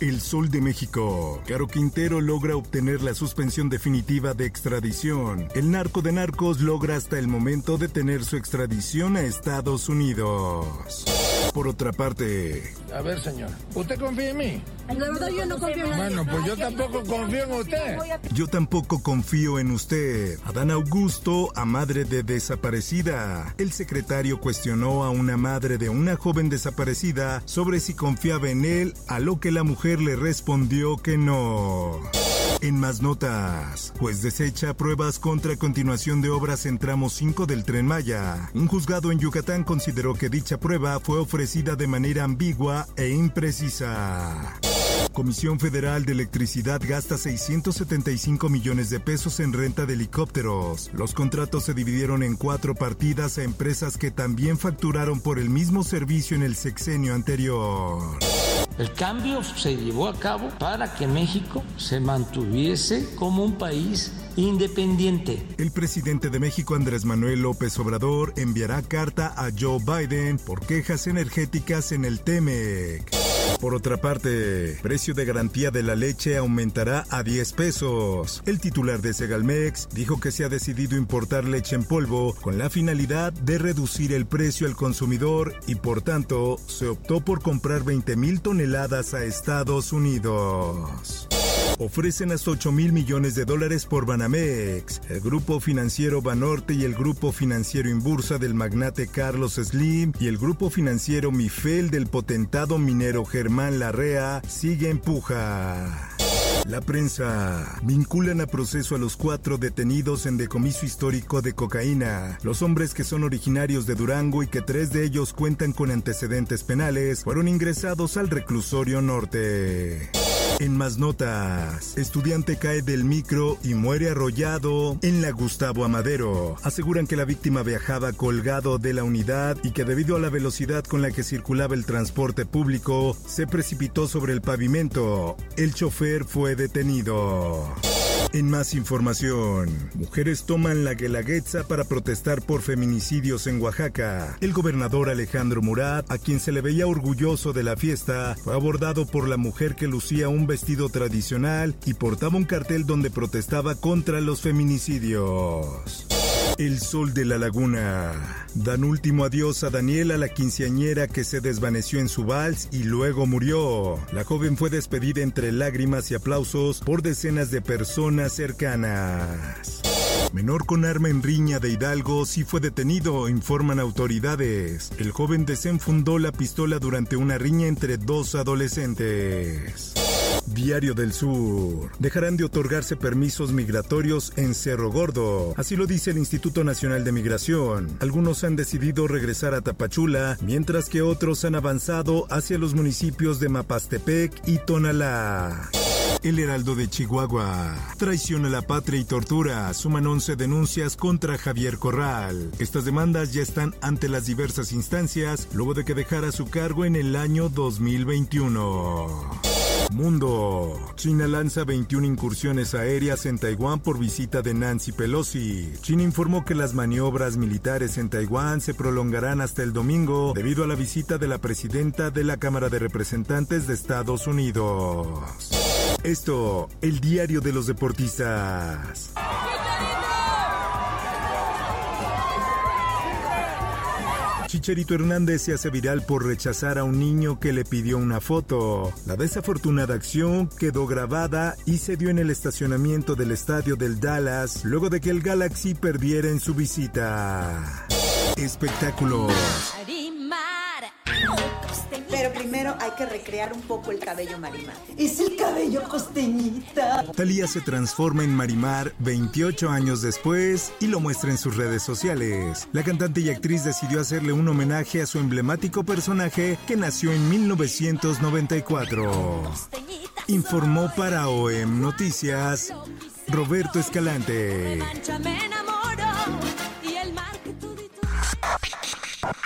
El Sol de México. Caro Quintero logra obtener la suspensión definitiva de extradición. El narco de narcos logra hasta el momento detener su extradición a Estados Unidos. Por otra parte, A ver, señor, ¿usted confía en mí? La verdad yo no confío en nadie. Bueno, pues yo tampoco confío en usted. yo tampoco confío en usted. Adán Augusto, a madre de desaparecida. El secretario cuestionó a una madre de una joven desaparecida sobre si confiaba en él, a lo que la mujer le respondió que no. En más notas, pues desecha pruebas contra continuación de obras en tramo 5 del tren Maya. Un juzgado en Yucatán consideró que dicha prueba fue ofrecida de manera ambigua e imprecisa. Comisión Federal de Electricidad gasta 675 millones de pesos en renta de helicópteros. Los contratos se dividieron en cuatro partidas a empresas que también facturaron por el mismo servicio en el sexenio anterior. El cambio se llevó a cabo para que México se mantuviese como un país independiente. El presidente de México, Andrés Manuel López Obrador, enviará carta a Joe Biden por quejas energéticas en el TEMEC. Por otra parte, precio de garantía de la leche aumentará a 10 pesos. El titular de Segalmex dijo que se ha decidido importar leche en polvo con la finalidad de reducir el precio al consumidor y por tanto se optó por comprar 20 mil toneladas a Estados Unidos. Ofrecen hasta 8 mil millones de dólares por Banamex, el grupo financiero Banorte y el grupo financiero Inbursa del magnate Carlos Slim y el grupo financiero Mifel del potentado minero Germán Larrea sigue en puja. La prensa vinculan a proceso a los cuatro detenidos en decomiso histórico de cocaína. Los hombres que son originarios de Durango y que tres de ellos cuentan con antecedentes penales fueron ingresados al reclusorio norte. En más notas, estudiante cae del micro y muere arrollado en la Gustavo Amadero. Aseguran que la víctima viajaba colgado de la unidad y que debido a la velocidad con la que circulaba el transporte público, se precipitó sobre el pavimento. El chofer fue detenido. En más información, mujeres toman la Guelaguetza para protestar por feminicidios en Oaxaca. El gobernador Alejandro Murat, a quien se le veía orgulloso de la fiesta, fue abordado por la mujer que lucía un vestido tradicional y portaba un cartel donde protestaba contra los feminicidios. El sol de la laguna. Dan último adiós a Daniela, la quinceañera que se desvaneció en su vals y luego murió. La joven fue despedida entre lágrimas y aplausos por decenas de personas cercanas. Menor con arma en riña de Hidalgo sí fue detenido, informan autoridades. El joven desenfundó la pistola durante una riña entre dos adolescentes. Diario del Sur. Dejarán de otorgarse permisos migratorios en Cerro Gordo. Así lo dice el Instituto Nacional de Migración. Algunos han decidido regresar a Tapachula, mientras que otros han avanzado hacia los municipios de Mapastepec y Tonalá. El Heraldo de Chihuahua. Traición a la patria y tortura. Suman 11 denuncias contra Javier Corral. Estas demandas ya están ante las diversas instancias luego de que dejara su cargo en el año 2021. Mundo. China lanza 21 incursiones aéreas en Taiwán por visita de Nancy Pelosi. China informó que las maniobras militares en Taiwán se prolongarán hasta el domingo debido a la visita de la presidenta de la Cámara de Representantes de Estados Unidos. Esto, el diario de los deportistas. Chicharito Hernández se hace viral por rechazar a un niño que le pidió una foto. La desafortunada acción quedó grabada y se dio en el estacionamiento del estadio del Dallas luego de que el Galaxy perdiera en su visita. Espectáculos. Primero hay que recrear un poco el cabello Marimar. Es el cabello costeñita. Talía se transforma en Marimar 28 años después y lo muestra en sus redes sociales. La cantante y actriz decidió hacerle un homenaje a su emblemático personaje que nació en 1994. Informó para OEM Noticias Roberto Escalante.